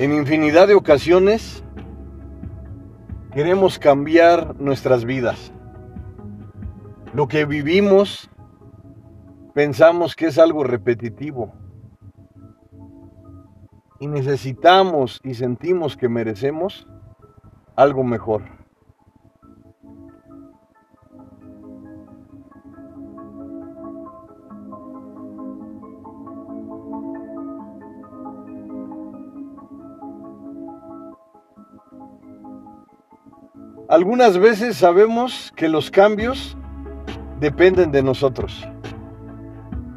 En infinidad de ocasiones queremos cambiar nuestras vidas. Lo que vivimos pensamos que es algo repetitivo y necesitamos y sentimos que merecemos algo mejor. Algunas veces sabemos que los cambios dependen de nosotros,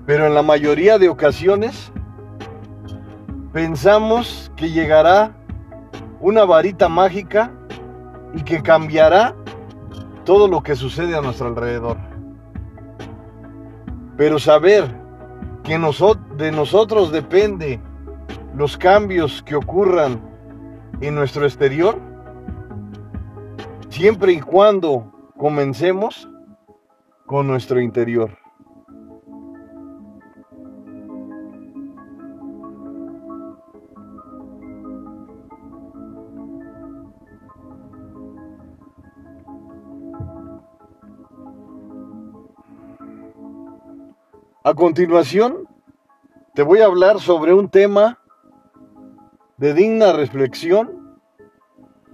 pero en la mayoría de ocasiones pensamos que llegará una varita mágica y que cambiará todo lo que sucede a nuestro alrededor. Pero saber que de nosotros depende los cambios que ocurran en nuestro exterior, siempre y cuando comencemos con nuestro interior. A continuación, te voy a hablar sobre un tema de digna reflexión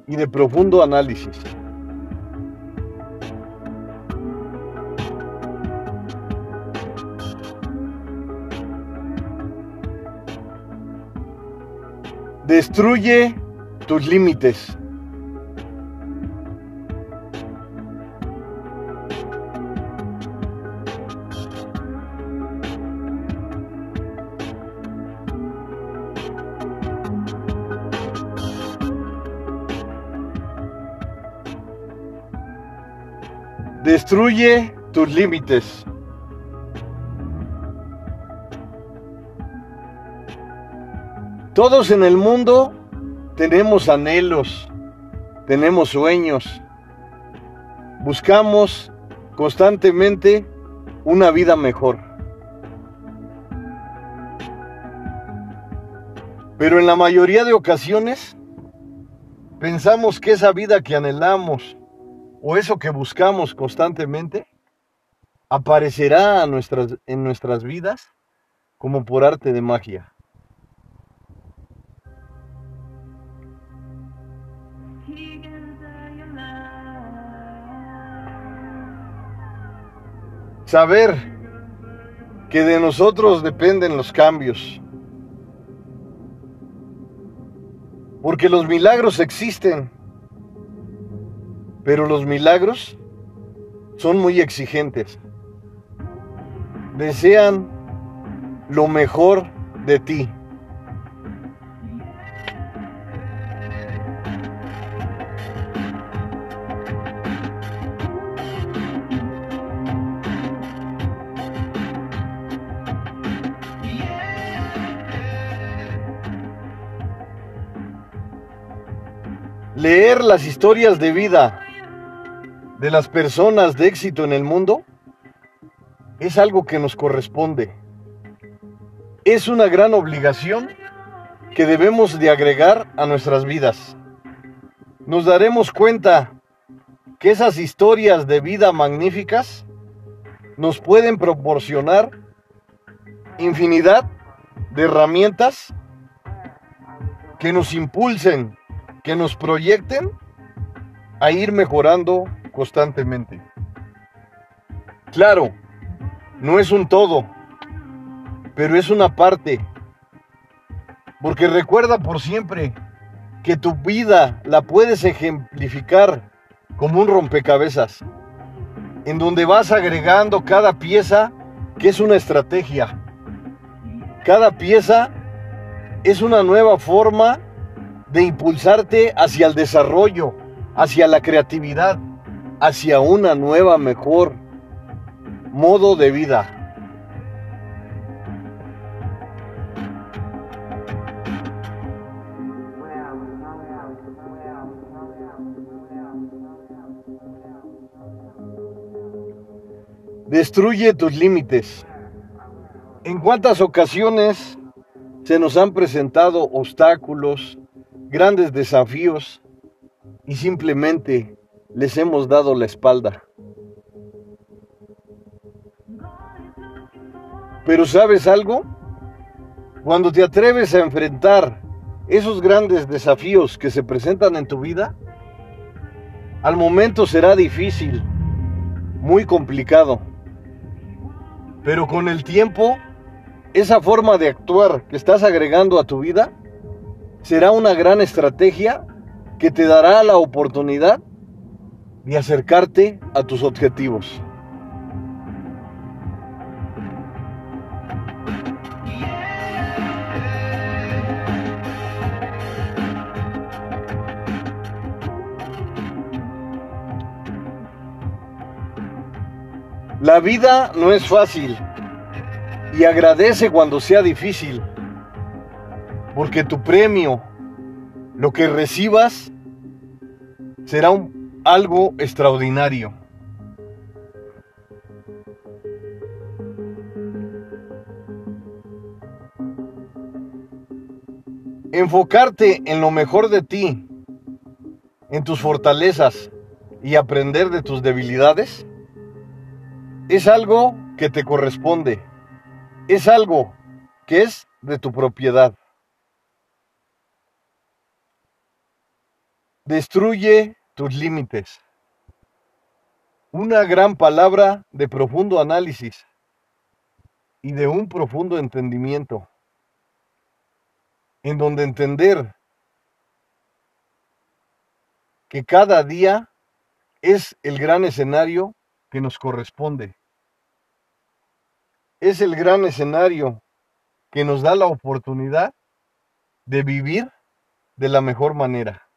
y de profundo análisis. Destruye tus límites. Destruye tus límites. Todos en el mundo tenemos anhelos, tenemos sueños, buscamos constantemente una vida mejor. Pero en la mayoría de ocasiones pensamos que esa vida que anhelamos o eso que buscamos constantemente aparecerá en nuestras vidas como por arte de magia. Saber que de nosotros dependen los cambios. Porque los milagros existen, pero los milagros son muy exigentes. Desean lo mejor de ti. Las historias de vida de las personas de éxito en el mundo es algo que nos corresponde. Es una gran obligación que debemos de agregar a nuestras vidas. Nos daremos cuenta que esas historias de vida magníficas nos pueden proporcionar infinidad de herramientas que nos impulsen que nos proyecten a ir mejorando constantemente. Claro, no es un todo, pero es una parte. Porque recuerda por siempre que tu vida la puedes ejemplificar como un rompecabezas, en donde vas agregando cada pieza que es una estrategia. Cada pieza es una nueva forma de impulsarte hacia el desarrollo, hacia la creatividad, hacia una nueva, mejor modo de vida. Destruye tus límites. ¿En cuántas ocasiones se nos han presentado obstáculos, grandes desafíos y simplemente les hemos dado la espalda. Pero ¿sabes algo? Cuando te atreves a enfrentar esos grandes desafíos que se presentan en tu vida, al momento será difícil, muy complicado. Pero con el tiempo esa forma de actuar que estás agregando a tu vida será una gran estrategia que te dará la oportunidad de acercarte a tus objetivos. La vida no es fácil y agradece cuando sea difícil, porque tu premio, lo que recibas, será algo extraordinario. Enfocarte en lo mejor de ti, en tus fortalezas y aprender de tus debilidades, es algo que te corresponde es algo que es de tu propiedad. Destruye tus límites. Una gran palabra de profundo análisis y de un profundo entendimiento, en donde entender que cada día es el gran escenario que nos corresponde es el gran escenario que nos da la oportunidad de vivir de la mejor manera.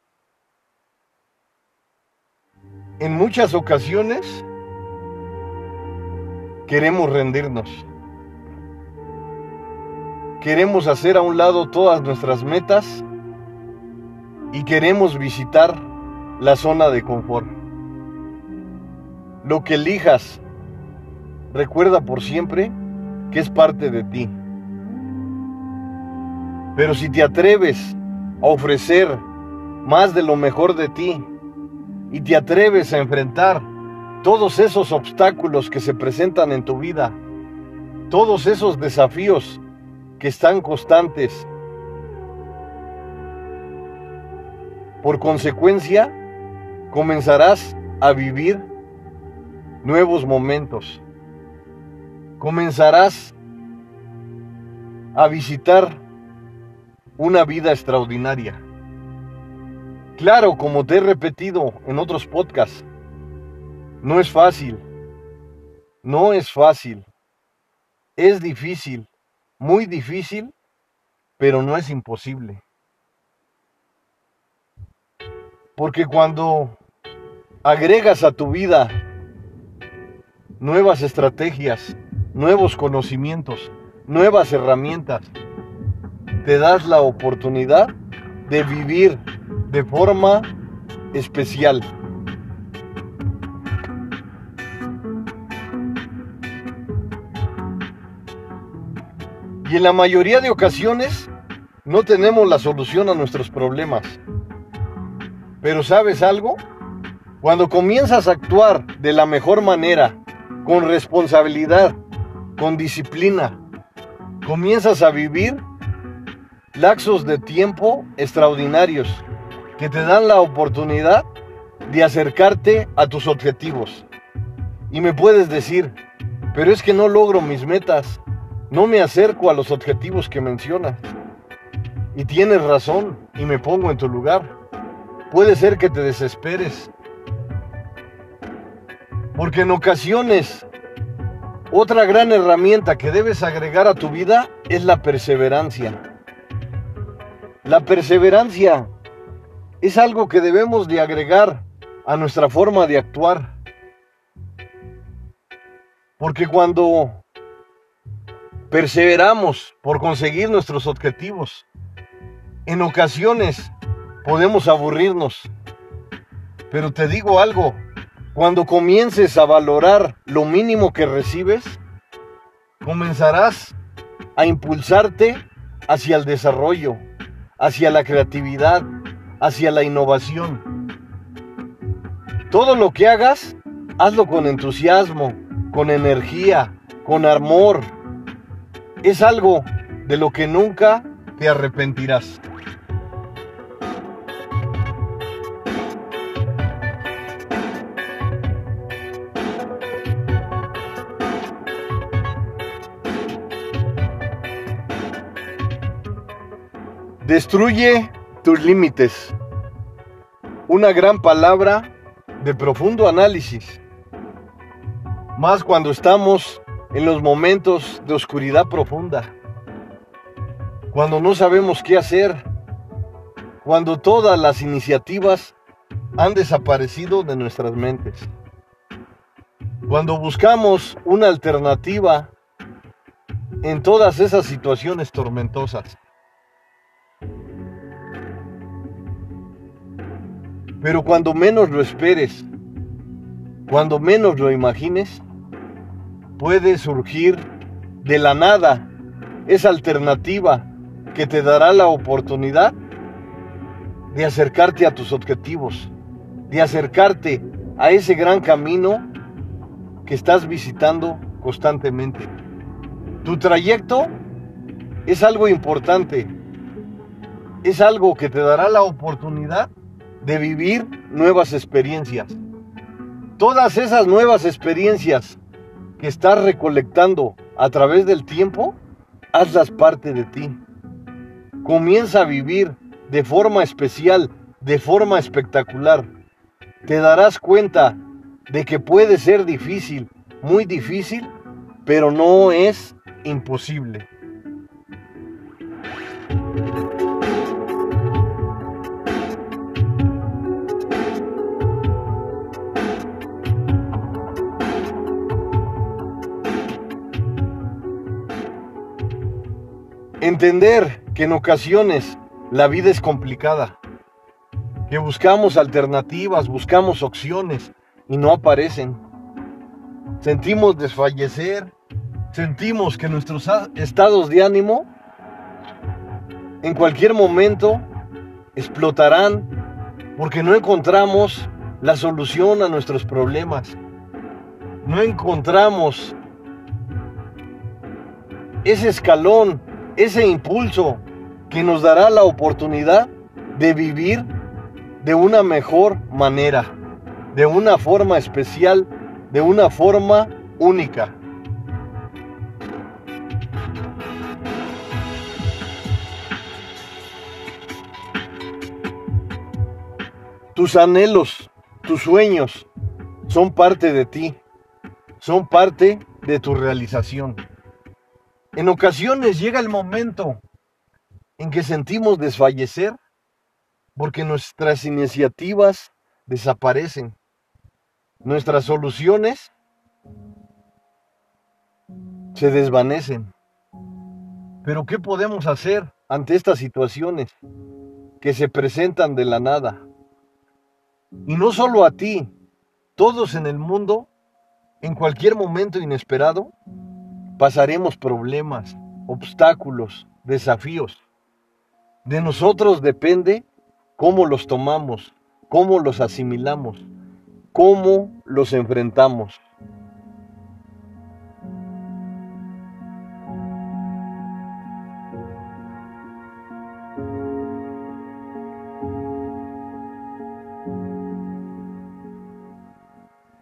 En muchas ocasiones queremos rendirnos. Queremos hacer a un lado todas nuestras metas y queremos visitar la zona de confort. Lo que elijas, recuerda por siempre que es parte de ti. Pero si te atreves a ofrecer más de lo mejor de ti y te atreves a enfrentar todos esos obstáculos que se presentan en tu vida, todos esos desafíos que están constantes, por consecuencia, comenzarás a vivir nuevos momentos comenzarás a visitar una vida extraordinaria. Claro, como te he repetido en otros podcasts, no es fácil, no es fácil, es difícil, muy difícil, pero no es imposible. Porque cuando agregas a tu vida nuevas estrategias, nuevos conocimientos, nuevas herramientas. Te das la oportunidad de vivir de forma especial. Y en la mayoría de ocasiones no tenemos la solución a nuestros problemas. Pero ¿sabes algo? Cuando comienzas a actuar de la mejor manera, con responsabilidad, con disciplina, comienzas a vivir laxos de tiempo extraordinarios que te dan la oportunidad de acercarte a tus objetivos. Y me puedes decir, pero es que no logro mis metas, no me acerco a los objetivos que mencionas. Y tienes razón y me pongo en tu lugar. Puede ser que te desesperes. Porque en ocasiones otra gran herramienta que debes agregar a tu vida es la perseverancia. La perseverancia es algo que debemos de agregar a nuestra forma de actuar. Porque cuando perseveramos por conseguir nuestros objetivos, en ocasiones podemos aburrirnos. Pero te digo algo, cuando comiences a valorar lo mínimo que recibes, comenzarás a impulsarte hacia el desarrollo, hacia la creatividad, hacia la innovación. Todo lo que hagas, hazlo con entusiasmo, con energía, con amor. Es algo de lo que nunca te arrepentirás. Destruye tus límites. Una gran palabra de profundo análisis. Más cuando estamos en los momentos de oscuridad profunda. Cuando no sabemos qué hacer. Cuando todas las iniciativas han desaparecido de nuestras mentes. Cuando buscamos una alternativa en todas esas situaciones tormentosas. Pero cuando menos lo esperes, cuando menos lo imagines, puede surgir de la nada esa alternativa que te dará la oportunidad de acercarte a tus objetivos, de acercarte a ese gran camino que estás visitando constantemente. Tu trayecto es algo importante, es algo que te dará la oportunidad de vivir nuevas experiencias. Todas esas nuevas experiencias que estás recolectando a través del tiempo, hazlas parte de ti. Comienza a vivir de forma especial, de forma espectacular. Te darás cuenta de que puede ser difícil, muy difícil, pero no es imposible. Entender que en ocasiones la vida es complicada, que buscamos alternativas, buscamos opciones y no aparecen. Sentimos desfallecer, sentimos que nuestros estados de ánimo en cualquier momento explotarán porque no encontramos la solución a nuestros problemas. No encontramos ese escalón ese impulso que nos dará la oportunidad de vivir de una mejor manera, de una forma especial, de una forma única. Tus anhelos, tus sueños son parte de ti, son parte de tu realización. En ocasiones llega el momento en que sentimos desfallecer porque nuestras iniciativas desaparecen. Nuestras soluciones se desvanecen. Pero ¿qué podemos hacer ante estas situaciones que se presentan de la nada? Y no solo a ti, todos en el mundo, en cualquier momento inesperado, pasaremos problemas, obstáculos, desafíos. De nosotros depende cómo los tomamos, cómo los asimilamos, cómo los enfrentamos.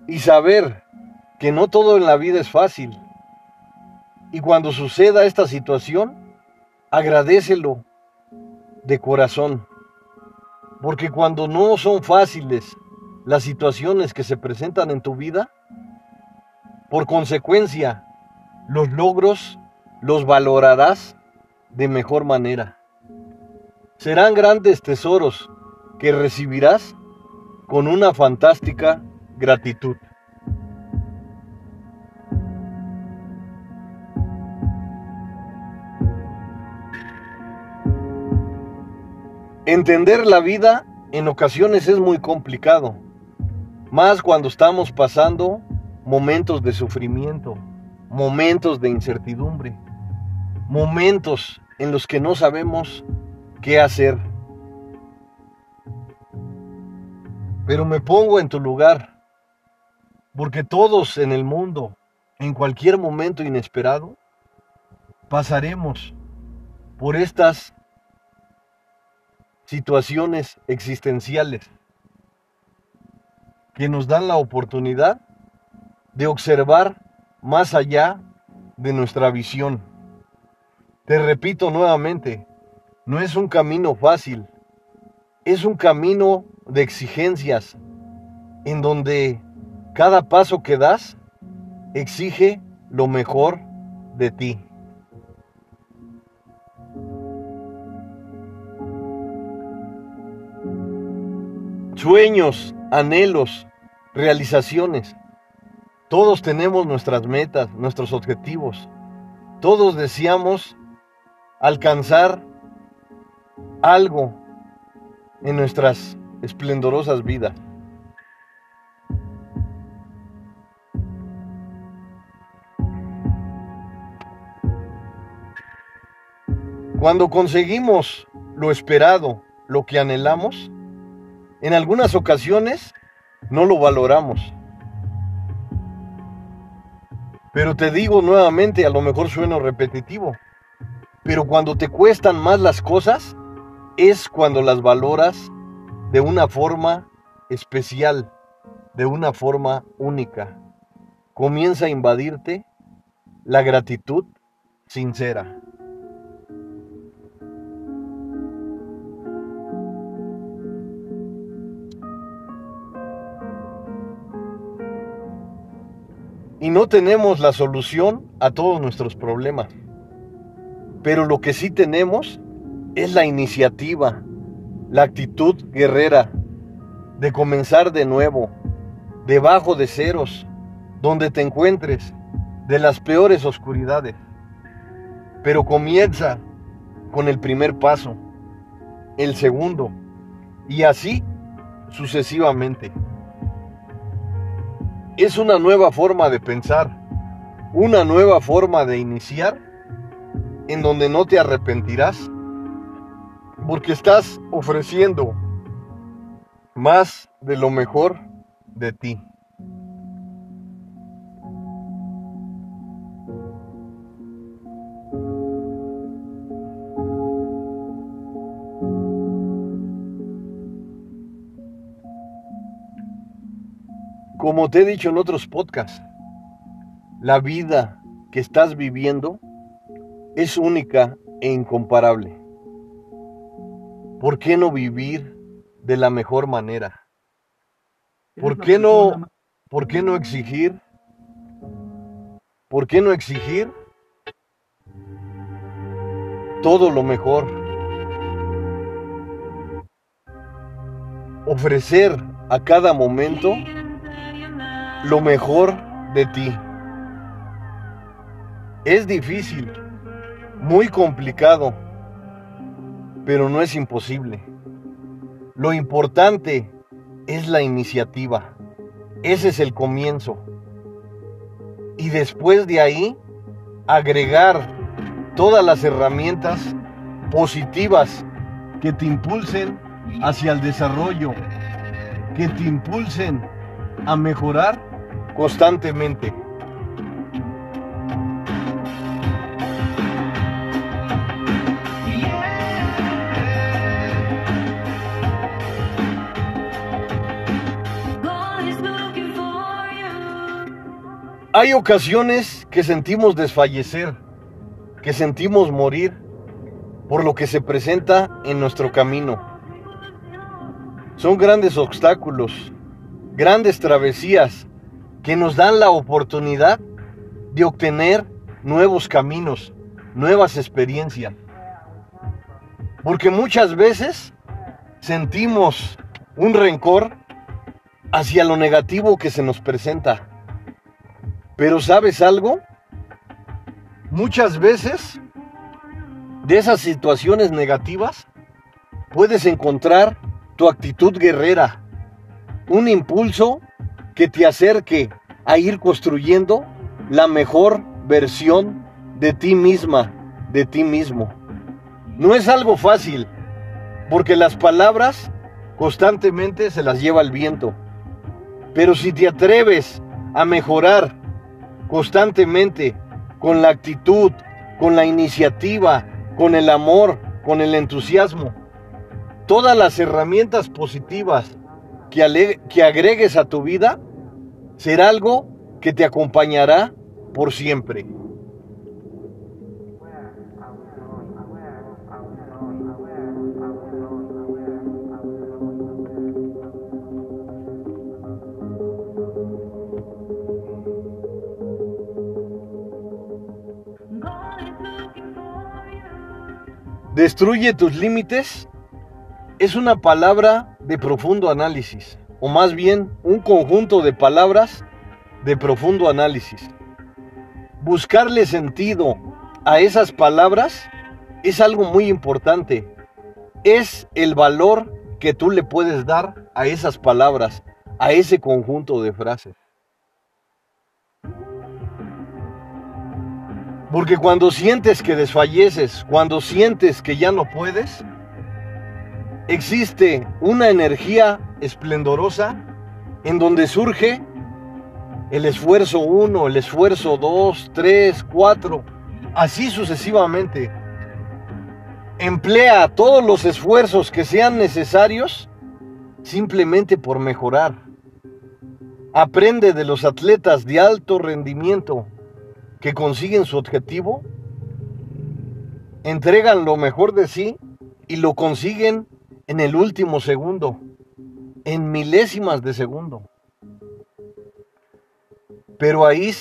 Y saber que no todo en la vida es fácil y cuando suceda esta situación, agradecelo de corazón. Porque cuando no son fáciles las situaciones que se presentan en tu vida, por consecuencia, los logros los valorarás de mejor manera. Serán grandes tesoros que recibirás con una fantástica gratitud. Entender la vida en ocasiones es muy complicado, más cuando estamos pasando momentos de sufrimiento, momentos de incertidumbre, momentos en los que no sabemos qué hacer. Pero me pongo en tu lugar, porque todos en el mundo, en cualquier momento inesperado, pasaremos por estas situaciones existenciales que nos dan la oportunidad de observar más allá de nuestra visión. Te repito nuevamente, no es un camino fácil, es un camino de exigencias en donde cada paso que das exige lo mejor de ti. Sueños, anhelos, realizaciones. Todos tenemos nuestras metas, nuestros objetivos. Todos deseamos alcanzar algo en nuestras esplendorosas vidas. Cuando conseguimos lo esperado, lo que anhelamos, en algunas ocasiones no lo valoramos. Pero te digo nuevamente, a lo mejor sueno repetitivo, pero cuando te cuestan más las cosas, es cuando las valoras de una forma especial, de una forma única. Comienza a invadirte la gratitud sincera. Y no tenemos la solución a todos nuestros problemas. Pero lo que sí tenemos es la iniciativa, la actitud guerrera de comenzar de nuevo, debajo de ceros, donde te encuentres, de las peores oscuridades. Pero comienza con el primer paso, el segundo, y así sucesivamente. Es una nueva forma de pensar, una nueva forma de iniciar en donde no te arrepentirás porque estás ofreciendo más de lo mejor de ti. Como te he dicho en otros podcasts, la vida que estás viviendo es única e incomparable. ¿Por qué no vivir de la mejor manera? ¿Por qué no, por qué no exigir? ¿Por qué no exigir todo lo mejor? Ofrecer a cada momento lo mejor de ti. Es difícil, muy complicado, pero no es imposible. Lo importante es la iniciativa. Ese es el comienzo. Y después de ahí, agregar todas las herramientas positivas que te impulsen hacia el desarrollo, que te impulsen a mejorar constantemente. Hay ocasiones que sentimos desfallecer, que sentimos morir por lo que se presenta en nuestro camino. Son grandes obstáculos, grandes travesías que nos dan la oportunidad de obtener nuevos caminos, nuevas experiencias. Porque muchas veces sentimos un rencor hacia lo negativo que se nos presenta. Pero ¿sabes algo? Muchas veces de esas situaciones negativas puedes encontrar tu actitud guerrera, un impulso que te acerque a ir construyendo la mejor versión de ti misma, de ti mismo. No es algo fácil, porque las palabras constantemente se las lleva el viento. Pero si te atreves a mejorar constantemente con la actitud, con la iniciativa, con el amor, con el entusiasmo, todas las herramientas positivas que, que agregues a tu vida, será algo que te acompañará por siempre. Destruye tus límites es una palabra de profundo análisis, o más bien un conjunto de palabras de profundo análisis. Buscarle sentido a esas palabras es algo muy importante. Es el valor que tú le puedes dar a esas palabras, a ese conjunto de frases. Porque cuando sientes que desfalleces, cuando sientes que ya no puedes, existe una energía esplendorosa en donde surge el esfuerzo 1, el esfuerzo 2, 3, 4, así sucesivamente. Emplea todos los esfuerzos que sean necesarios simplemente por mejorar. Aprende de los atletas de alto rendimiento que consiguen su objetivo, entregan lo mejor de sí y lo consiguen en el último segundo, en milésimas de segundo. Pero ahí,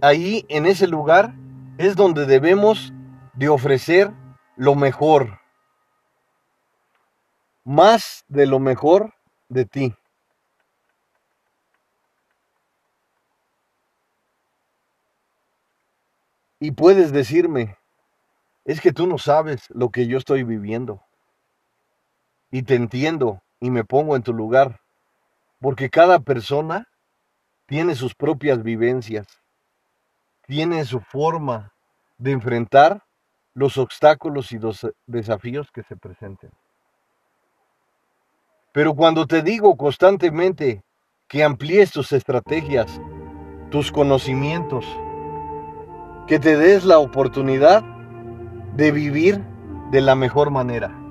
ahí en ese lugar es donde debemos de ofrecer lo mejor, más de lo mejor de ti. Y puedes decirme, es que tú no sabes lo que yo estoy viviendo. Y te entiendo y me pongo en tu lugar, porque cada persona tiene sus propias vivencias, tiene su forma de enfrentar los obstáculos y los desafíos que se presenten. Pero cuando te digo constantemente que amplíes tus estrategias, tus conocimientos, que te des la oportunidad de vivir de la mejor manera.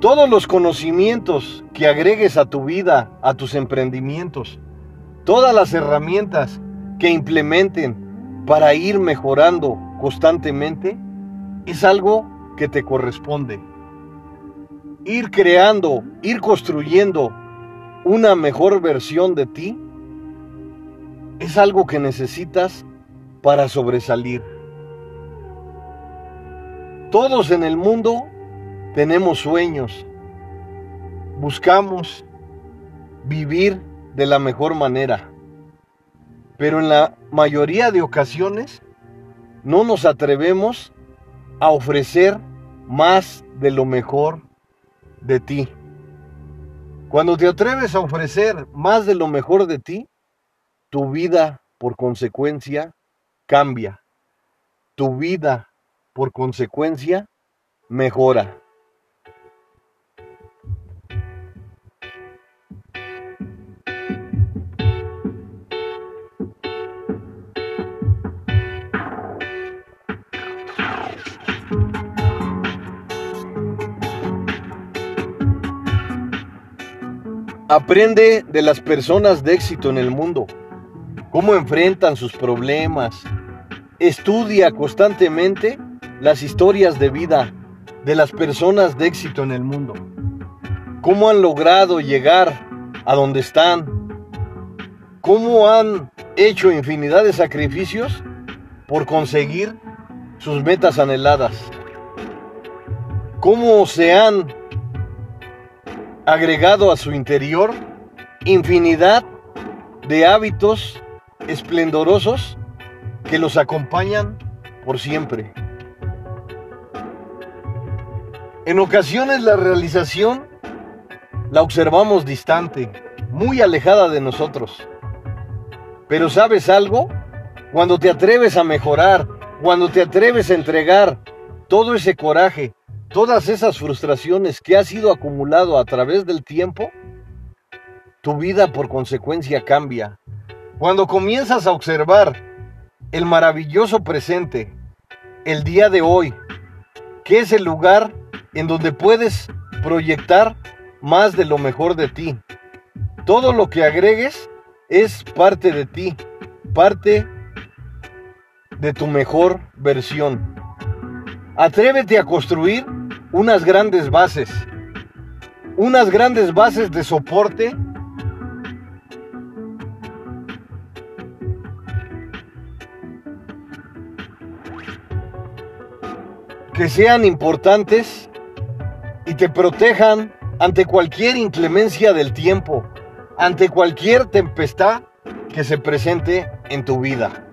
Todos los conocimientos que agregues a tu vida, a tus emprendimientos, todas las herramientas que implementen para ir mejorando constantemente, es algo que te corresponde. Ir creando, ir construyendo una mejor versión de ti, es algo que necesitas para sobresalir. Todos en el mundo tenemos sueños. Buscamos vivir de la mejor manera. Pero en la mayoría de ocasiones no nos atrevemos a ofrecer más de lo mejor de ti. Cuando te atreves a ofrecer más de lo mejor de ti, tu vida por consecuencia cambia. Tu vida, por consecuencia, mejora. Aprende de las personas de éxito en el mundo, cómo enfrentan sus problemas, Estudia constantemente las historias de vida de las personas de éxito en el mundo. Cómo han logrado llegar a donde están. Cómo han hecho infinidad de sacrificios por conseguir sus metas anheladas. Cómo se han agregado a su interior infinidad de hábitos esplendorosos que los acompañan por siempre. En ocasiones la realización la observamos distante, muy alejada de nosotros. Pero ¿sabes algo? Cuando te atreves a mejorar, cuando te atreves a entregar todo ese coraje, todas esas frustraciones que has ido acumulado a través del tiempo, tu vida por consecuencia cambia. Cuando comienzas a observar el maravilloso presente, el día de hoy, que es el lugar en donde puedes proyectar más de lo mejor de ti. Todo lo que agregues es parte de ti, parte de tu mejor versión. Atrévete a construir unas grandes bases, unas grandes bases de soporte que sean importantes y te protejan ante cualquier inclemencia del tiempo, ante cualquier tempestad que se presente en tu vida.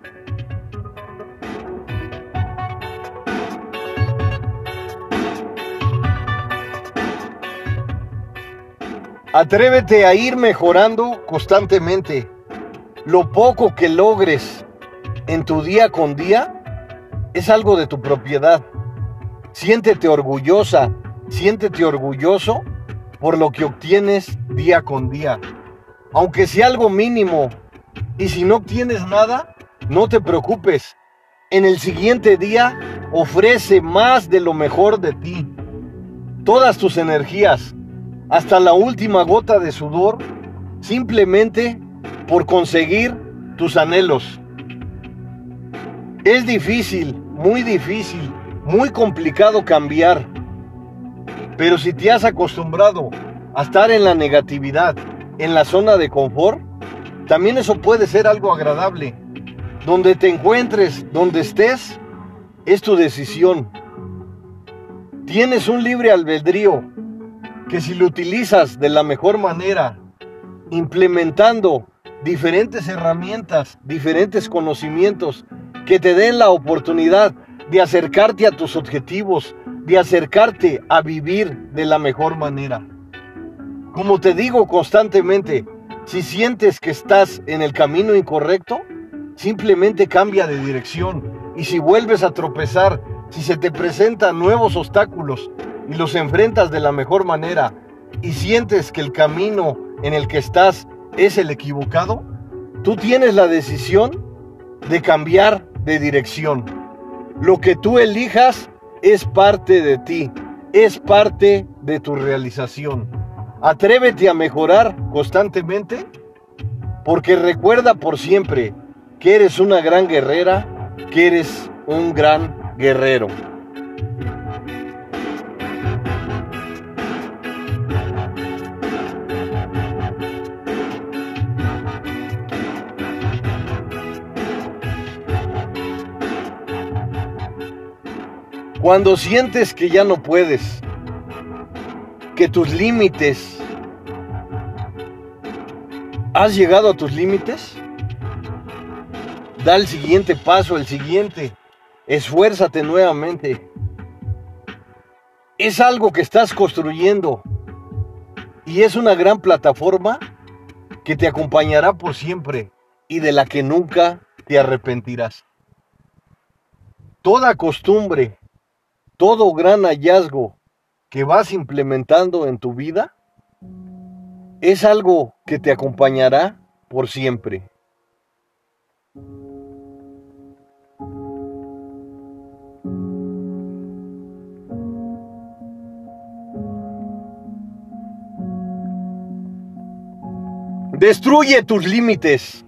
Atrévete a ir mejorando constantemente. Lo poco que logres en tu día con día es algo de tu propiedad. Siéntete orgullosa, siéntete orgulloso por lo que obtienes día con día. Aunque sea algo mínimo, y si no obtienes nada, no te preocupes. En el siguiente día ofrece más de lo mejor de ti. Todas tus energías, hasta la última gota de sudor, simplemente por conseguir tus anhelos. Es difícil, muy difícil, muy complicado cambiar. Pero si te has acostumbrado a estar en la negatividad, en la zona de confort, también eso puede ser algo agradable. Donde te encuentres, donde estés, es tu decisión. Tienes un libre albedrío que si lo utilizas de la mejor manera, implementando diferentes herramientas, diferentes conocimientos que te den la oportunidad de acercarte a tus objetivos, de acercarte a vivir de la mejor manera. Como te digo constantemente, si sientes que estás en el camino incorrecto, simplemente cambia de dirección. Y si vuelves a tropezar, si se te presentan nuevos obstáculos y los enfrentas de la mejor manera y sientes que el camino en el que estás es el equivocado, tú tienes la decisión de cambiar de dirección. Lo que tú elijas es parte de ti, es parte de tu realización. Atrévete a mejorar constantemente porque recuerda por siempre que eres una gran guerrera, que eres un gran guerrero. Cuando sientes que ya no puedes, que tus límites, has llegado a tus límites, da el siguiente paso, el siguiente, esfuérzate nuevamente. Es algo que estás construyendo y es una gran plataforma que te acompañará por siempre y de la que nunca te arrepentirás. Toda costumbre todo gran hallazgo que vas implementando en tu vida es algo que te acompañará por siempre. Destruye tus límites.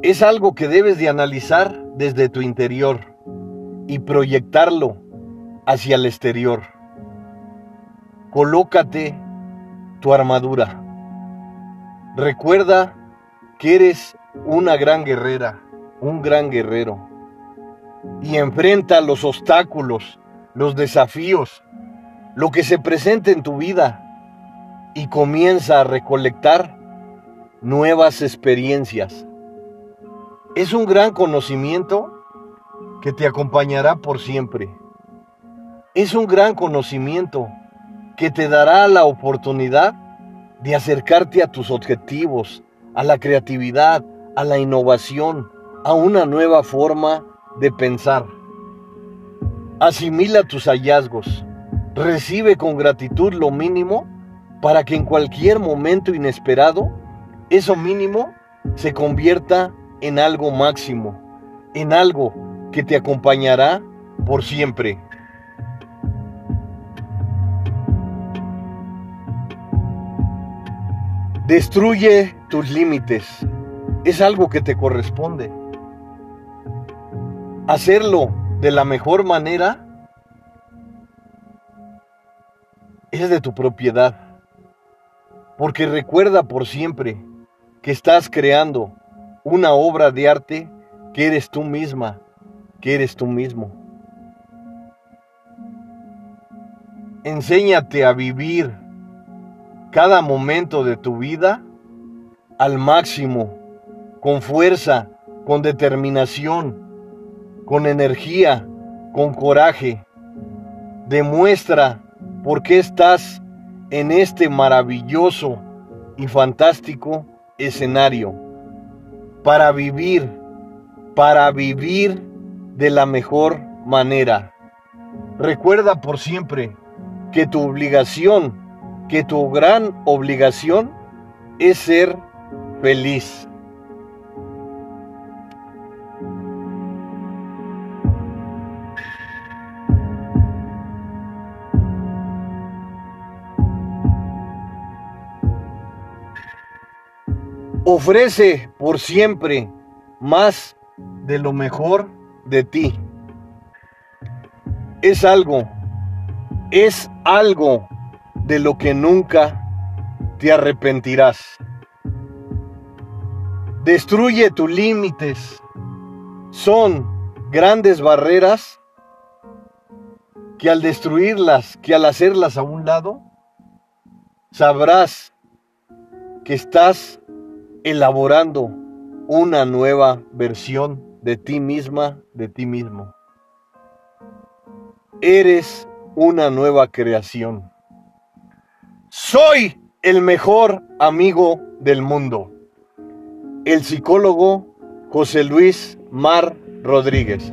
Es algo que debes de analizar desde tu interior y proyectarlo hacia el exterior. Colócate tu armadura. Recuerda que eres una gran guerrera, un gran guerrero. Y enfrenta los obstáculos, los desafíos, lo que se presente en tu vida y comienza a recolectar nuevas experiencias. Es un gran conocimiento que te acompañará por siempre. es un gran conocimiento que te dará la oportunidad de acercarte a tus objetivos, a la creatividad, a la innovación, a una nueva forma de pensar. Asimila tus hallazgos, recibe con gratitud lo mínimo para que en cualquier momento inesperado eso mínimo se convierta en algo máximo, en algo que te acompañará por siempre. Destruye tus límites. Es algo que te corresponde. Hacerlo de la mejor manera es de tu propiedad. Porque recuerda por siempre que estás creando una obra de arte que eres tú misma, que eres tú mismo. Enséñate a vivir cada momento de tu vida al máximo, con fuerza, con determinación, con energía, con coraje. Demuestra por qué estás en este maravilloso y fantástico escenario para vivir, para vivir de la mejor manera. Recuerda por siempre que tu obligación, que tu gran obligación es ser feliz. Ofrece por siempre más de lo mejor de ti. Es algo, es algo de lo que nunca te arrepentirás. Destruye tus límites. Son grandes barreras que al destruirlas, que al hacerlas a un lado, sabrás que estás elaborando una nueva versión de ti misma, de ti mismo. Eres una nueva creación. Soy el mejor amigo del mundo. El psicólogo José Luis Mar Rodríguez.